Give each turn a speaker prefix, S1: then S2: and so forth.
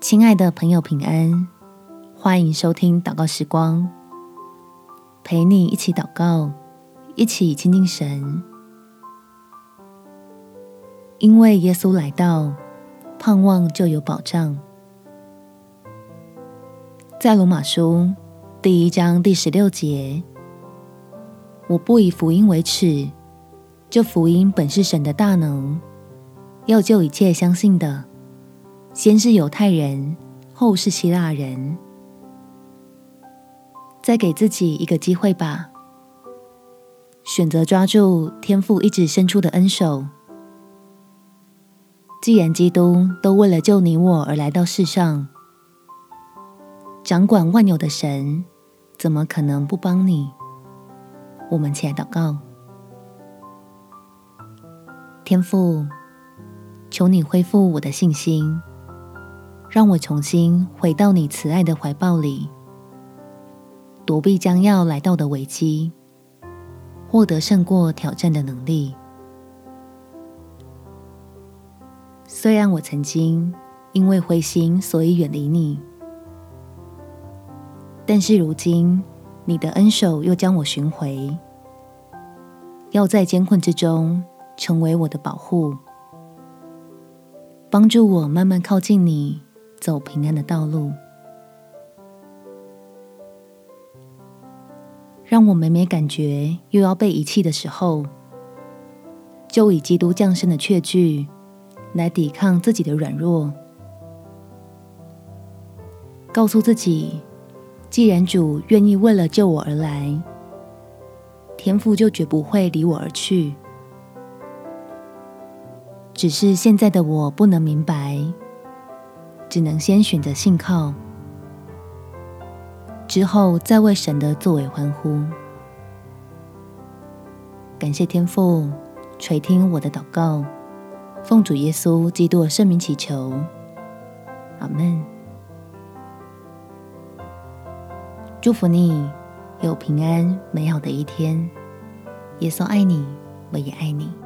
S1: 亲爱的朋友，平安！欢迎收听祷告时光，陪你一起祷告，一起亲近神。因为耶稣来到，盼望就有保障。在罗马书第一章第十六节，我不以福音为耻，这福音本是神的大能，要救一切相信的。先是犹太人，后是希腊人。再给自己一个机会吧，选择抓住天父一直伸出的恩手。既然基督都为了救你我而来到世上，掌管万有的神怎么可能不帮你？我们起来祷告，天父，求你恢复我的信心。让我重新回到你慈爱的怀抱里，躲避将要来到的危机，获得胜过挑战的能力。虽然我曾经因为灰心，所以远离你，但是如今你的恩手又将我寻回，要在艰困之中成为我的保护，帮助我慢慢靠近你。走平安的道路，让我每每感觉又要被遗弃的时候，就以基督降生的确据来抵抗自己的软弱，告诉自己，既然主愿意为了救我而来，天父就绝不会离我而去。只是现在的我不能明白。只能先选择信靠，之后再为神的作为欢呼。感谢天父垂听我的祷告，奉主耶稣基督的圣名祈求，阿门。祝福你有平安美好的一天。耶稣爱你，我也爱你。